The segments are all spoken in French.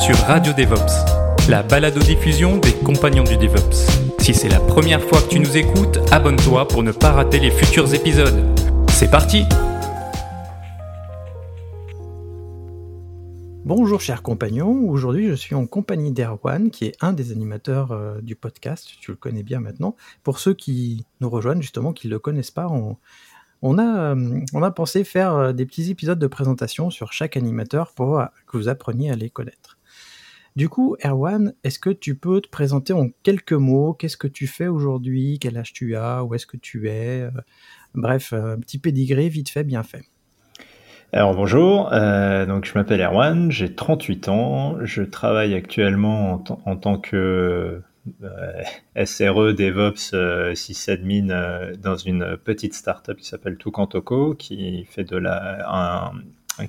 Sur Radio DevOps, la balado-diffusion des compagnons du DevOps. Si c'est la première fois que tu nous écoutes, abonne-toi pour ne pas rater les futurs épisodes. C'est parti! Bonjour chers compagnons, aujourd'hui je suis en compagnie d'Erwan qui est un des animateurs euh, du podcast, tu le connais bien maintenant. Pour ceux qui nous rejoignent justement, qui ne le connaissent pas, on, a, euh, on a pensé faire euh, des petits épisodes de présentation sur chaque animateur pour que vous appreniez à les connaître. Du coup, Erwan, est-ce que tu peux te présenter en quelques mots? Qu'est-ce que tu fais aujourd'hui? Quel âge tu as? Où est-ce que tu es? Bref, un petit pédigré vite fait, bien fait. Alors bonjour, euh, donc je m'appelle Erwan, j'ai 38 ans, je travaille actuellement en, tant que euh, SRE DevOps euh, sysadmin euh, dans une petite startup qui s'appelle Toucantoko, qui fait de la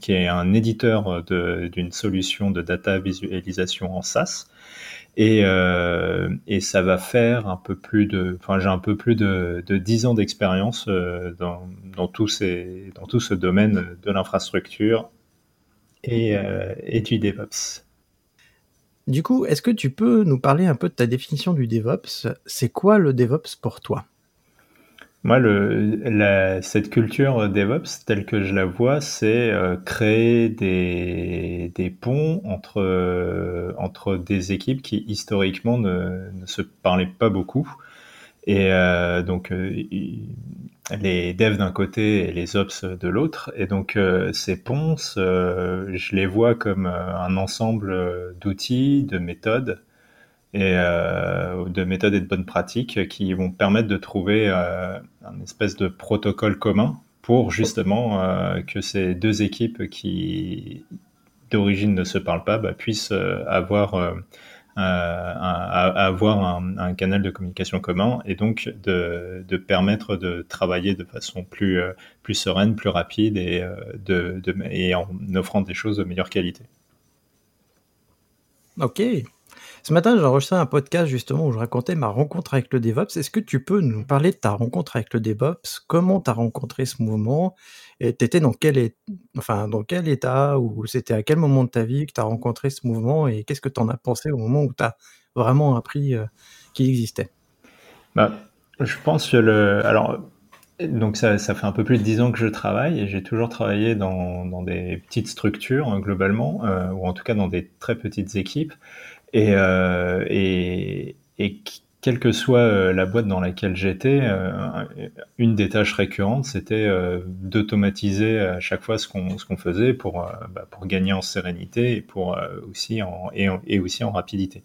qui est un éditeur d'une solution de data visualisation en SaaS. Et, euh, et, ça va faire un peu plus de, enfin j'ai un peu plus de, de 10 ans d'expérience euh, dans, tout ce domaine de l'infrastructure euh, et, du DevOps. Du coup, est-ce que tu peux nous parler un peu de ta définition du DevOps? C'est quoi le DevOps pour toi? Moi, le, cette culture DevOps, telle que je la vois, c'est euh, créer des, des, ponts entre, euh, entre des équipes qui historiquement ne, ne, se parlaient pas beaucoup. Et euh, donc, les devs d'un côté et les ops de l'autre. Et donc, ces ponts, je les vois comme un ensemble d'outils, de méthodes et euh, de méthodes et de bonnes pratiques qui vont permettre de trouver euh, un espèce de protocole commun pour justement euh, que ces deux équipes qui d'origine ne se parlent pas bah, puissent avoir avoir un, canal de communication commun et donc de, permettre de travailler de façon plus, plus sereine, plus rapide et, de, et en offrant des choses de meilleure qualité. Ok, ce matin, j'ai enregistré un podcast justement où je racontais ma rencontre avec le DevOps. Est-ce que tu peux nous parler de ta rencontre avec le DevOps? Comment tu as rencontré ce mouvement? Et tu étais dans quel, enfin, dans quel état? Ou c'était à quel moment de ta vie que tu as rencontré ce mouvement? Et qu'est-ce que tu en as pensé au moment où tu as vraiment appris euh, qu'il existait? Bah, Je pense que le. Alors, donc ça, ça, fait un peu plus de dix ans que je travaille et j'ai toujours travaillé dans, dans, des petites structures hein, globalement, euh, ou en tout cas dans des très petites équipes. Et, euh, et, et, quelle que soit euh, la boîte dans laquelle j'étais, euh, une des tâches récurrentes, c'était d'automatiser à chaque fois ce qu'on qu'on faisait pour, bah, pour gagner en sérénité et, pour, aussi en, et, aussi en rapidité.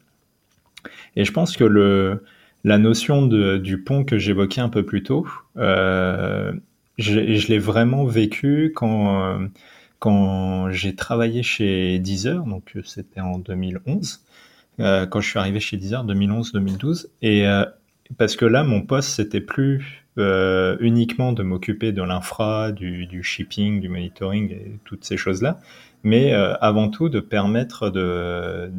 Et je pense que le, la notion du pont que j'évoquais un peu plus tôt, euh, je, je l'ai vraiment vécu quand, quand j'ai travaillé chez Deezer, donc c'était en 2011. Euh, quand je suis arrivé chez Deezer, 2011-2012. Et euh, parce que là, mon poste, c'était plus euh, uniquement de m'occuper de l'infra, du, du, shipping, du monitoring et toutes ces choses-là, mais euh, avant tout de permettre de,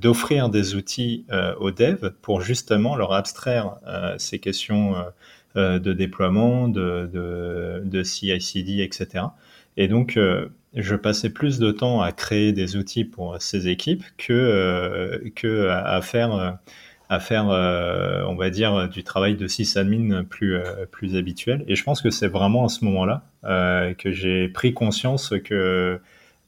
d'offrir des outils euh, aux devs pour justement leur abstraire ces questions de déploiement, de, de, de CI/CD, etc. Et donc, je passais plus de temps à créer des outils pour ces équipes que, euh, que à, faire, euh, à faire euh, on va dire, du travail de sysadmin plus, plus habituel. Et je pense que c'est vraiment à ce moment-là que j'ai pris conscience que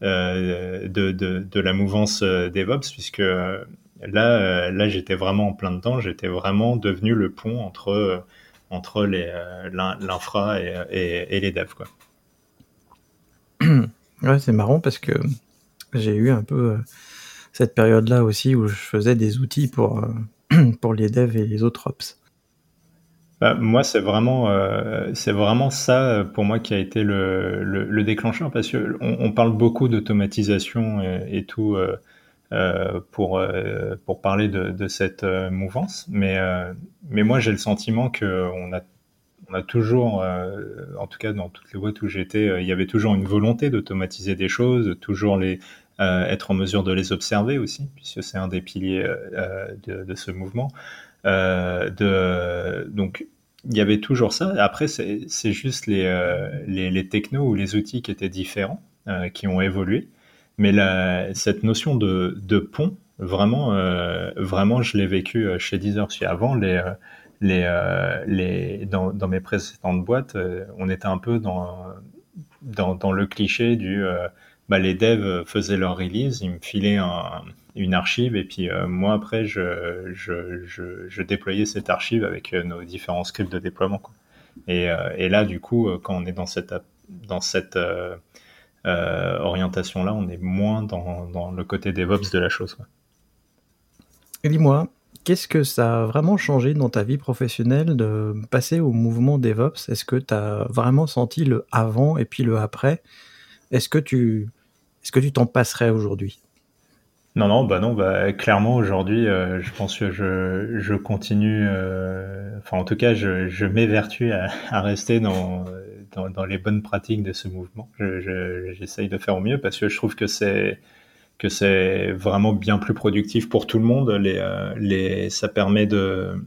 de, de, de, la mouvance DevOps, puisque là, là j'étais vraiment en plein dedans, j'étais vraiment devenu le pont entre, entre l'infra et, et, et les devs. Quoi. Ouais, c'est marrant parce que j'ai eu un peu euh, cette période-là aussi où je faisais des outils pour, euh, pour les devs et les autres ops. bah, moi, c'est vraiment, euh, vraiment ça pour moi qui a été le, le, déclencheur parce que on, parle beaucoup d'automatisation et, tout pour pour parler de, cette mouvance, mais mais moi j'ai le sentiment que on a on a toujours, en tout cas dans toutes les boîtes où j'étais, il y avait toujours une volonté d'automatiser des choses, toujours les être en mesure de les observer aussi, puisque c'est un des piliers de, ce mouvement. Euh, donc, il y avait toujours ça. Après, c'est juste les, euh, les, technos ou les outils qui étaient différents, euh, qui ont évolué. Mais cette notion de, pont, vraiment, vraiment, je l'ai vécu chez Deezer. Avant, les, les, dans, dans, mes précédentes boîtes, on était un peu dans, dans, dans le cliché du bah, les devs faisaient leur release, ils me filaient un, une archive et puis euh, moi après je, je, je, je, déployais cette archive avec euh, nos différents scripts de déploiement. Quoi. Et, euh, et, là du coup quand on est dans cette, dans cette orientation là, on est moins dans, dans, le côté DevOps de la chose. Quoi. Et dis-moi, qu'est-ce que ça a vraiment changé dans ta vie professionnelle de passer au mouvement DevOps? Est-ce que tu as vraiment senti le avant et puis le après? Est-ce que tu est-ce que tu t'en passerais aujourd'hui? Non, non, bah non, bah clairement aujourd'hui, euh, je pense que je, je continue, euh, enfin en tout cas, je, je m'évertue à, rester dans, dans, dans, les bonnes pratiques de ce mouvement. J'essaye je, de faire au mieux parce que je trouve que c'est que c'est vraiment bien plus productif pour tout le monde. Euh, ça permet de,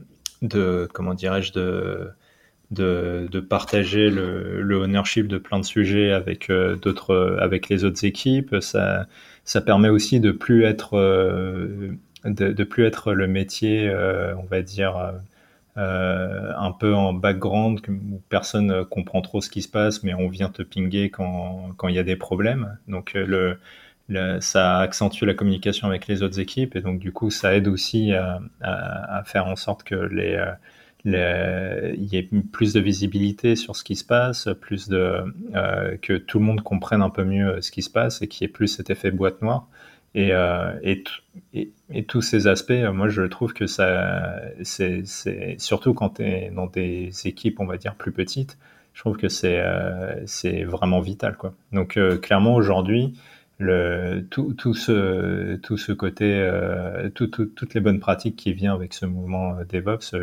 comment dirais-je, de partager le, ownership de plein de sujets avec d'autres, avec les autres équipes. Ça, permet aussi de plus être euh, de, plus être le métier, euh, on va dire, euh, un peu en background où personne comprend trop ce qui se passe, mais on vient te pinguer quand quand il y a des problèmes. Donc le, ça accentue la communication avec les autres équipes et donc du coup ça aide aussi à, à, faire en sorte que les il y ait plus de visibilité sur ce qui se passe, plus de euh, que tout le monde comprenne un peu mieux ce qui se passe et qu'il y ait plus cet effet boîte noire. Et, euh, tous ces aspects, moi je trouve que ça, c'est surtout quand tu es dans des équipes, on va dire, plus petites, je trouve que c'est euh, vraiment vital. Quoi. Donc euh, clairement aujourd'hui, tout, ce, côté, euh, tout, toutes les bonnes pratiques qui viennent avec ce mouvement euh, DevOps,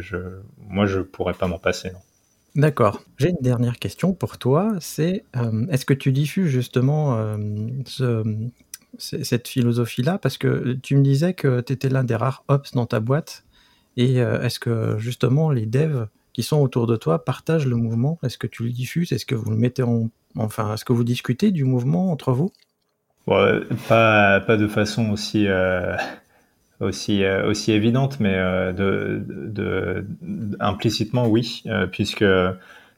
moi, je pourrais pas m'en passer. D'accord. J'ai une dernière question pour toi. C'est euh, est-ce que tu diffuses justement ce, cette philosophie-là? Parce que tu me disais que tu étais l'un des rares ops dans ta boîte. Et est-ce que justement les devs qui sont autour de toi partagent le mouvement? Est-ce que tu le diffuses? Est-ce que vous le mettez en. Enfin, est-ce que vous discutez du mouvement entre vous? Pas, pas de façon aussi, euh, aussi, euh, aussi évidente, mais euh, implicitement oui, puisque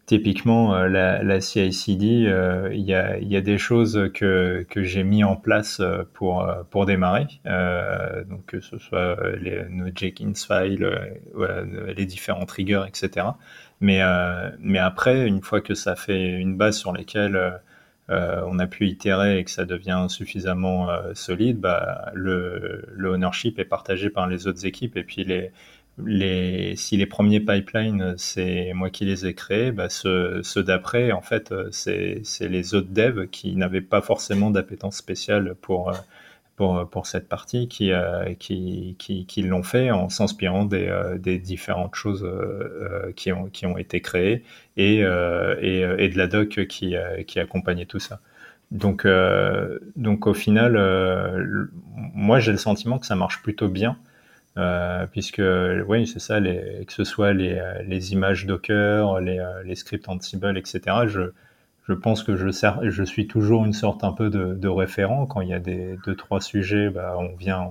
typiquement la, la CICD, il y, a, y a des choses que, que j'ai mis en place pour, pour démarrer, donc que ce soit les, nos Jenkins files, les différents triggers, etc. Mais, mais après, une fois que ça fait une base sur laquelle euh, on a pu itérer et que ça devient suffisamment euh, solide, bah, le, ownership est partagé par les autres équipes. Et puis, si les premiers pipelines, c'est moi qui les ai créés, bah, ceux, d'après, en fait, c'est les autres devs qui n'avaient pas forcément d'appétence spéciale pour, euh, pour, cette partie qui, euh, qui, qui, l'ont fait en s'inspirant des, euh, différentes choses euh, qui, ont, qui ont été créées et, et, et de la doc qui, qui accompagnait tout ça. Donc, donc au final, moi j'ai le sentiment que ça marche plutôt bien. puisque oui c'est ça que ce soit les, les images Docker les, les scripts Ansible etc je pense que je, suis toujours une sorte un peu de, référent. Quand il y a des deux, trois sujets, bah, on, vient,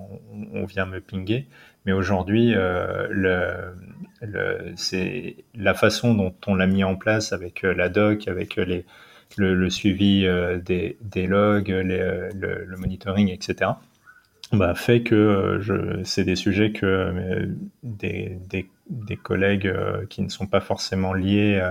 on, vient me pinguer. Mais aujourd'hui, euh, le, c'est la façon dont on l'a mis en place avec euh, la doc, avec euh, les, le, suivi des, des, logs, le, le, monitoring, etc. Bah, fait que je, c'est des sujets que des, des, des, collègues qui ne sont pas forcément liés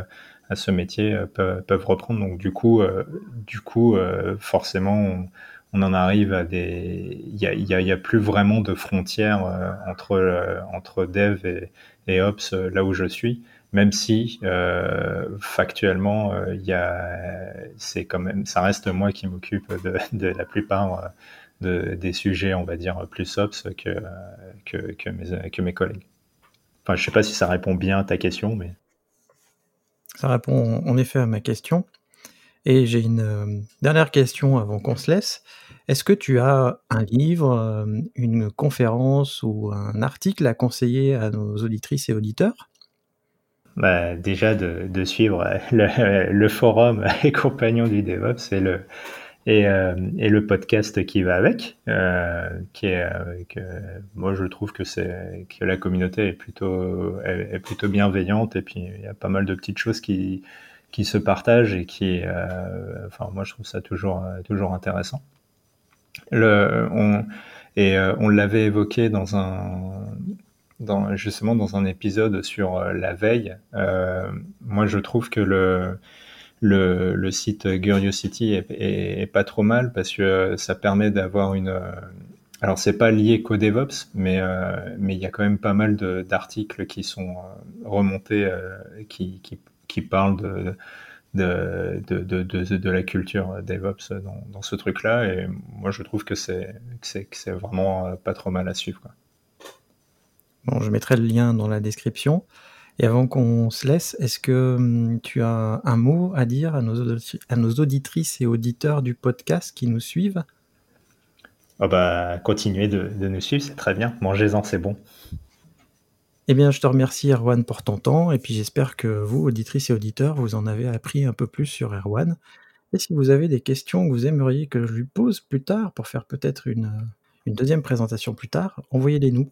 à ce métier euh, peuvent, reprendre. Donc du coup, euh, du coup, euh, forcément, on, en arrive à des, il y a, y, a, y a, plus vraiment de frontières entre entre dev et, et ops là où je suis. même si factuellement, il y a, c'est quand même, ça reste moi qui m'occupe de, de, la plupart de, des sujets, on va dire, plus ops que, que, que, mes, que mes collègues. Enfin, je sais pas si ça répond bien à ta question, mais. Ça répond en effet à ma question. Et j'ai une euh, dernière question avant qu'on se laisse. Est-ce que tu as un livre, euh, une conférence ou un article à conseiller à nos auditrices et auditeurs? Bah, Déjà de, suivre le, le, forum et compagnons du DevOps et le, et, euh, et, le podcast qui va avec, euh, qui est, que, moi je trouve que c'est que la communauté est plutôt est, plutôt bienveillante et puis il y a pas mal de petites choses qui qui se partagent et qui, euh, enfin moi je trouve ça toujours toujours intéressant. Le, on, et euh, on l'avait évoqué dans un dans, justement dans un épisode sur euh, la veille. Euh, moi, je trouve que le, le, site Curiosity est, pas trop mal parce que ça permet d'avoir une. Alors c'est pas lié qu'au DevOps, mais euh, mais il y a quand même pas mal d'articles qui sont euh, remontés, euh, qui, qui, parlent de de, de, de, la culture DevOps dans, dans ce truc-là. Et moi, je trouve que c'est c'est vraiment pas trop mal à suivre. Bon, je mettrai le lien dans la description. Et avant qu'on se laisse, est-ce que hum, tu as un mot à dire à nos, à nos auditrices et auditeurs du podcast qui nous suivent? Oh bah, Continuez de, de nous suivre, c'est très bien. Mangez-en, c'est bon. Eh bien, je te remercie, Erwan, pour ton temps. Et puis, j'espère que vous, auditrices et auditeurs, vous en avez appris un peu plus sur Erwan. Et si vous avez des questions que vous aimeriez que je lui pose plus tard pour faire peut-être une, une deuxième présentation plus tard, envoyez-les nous.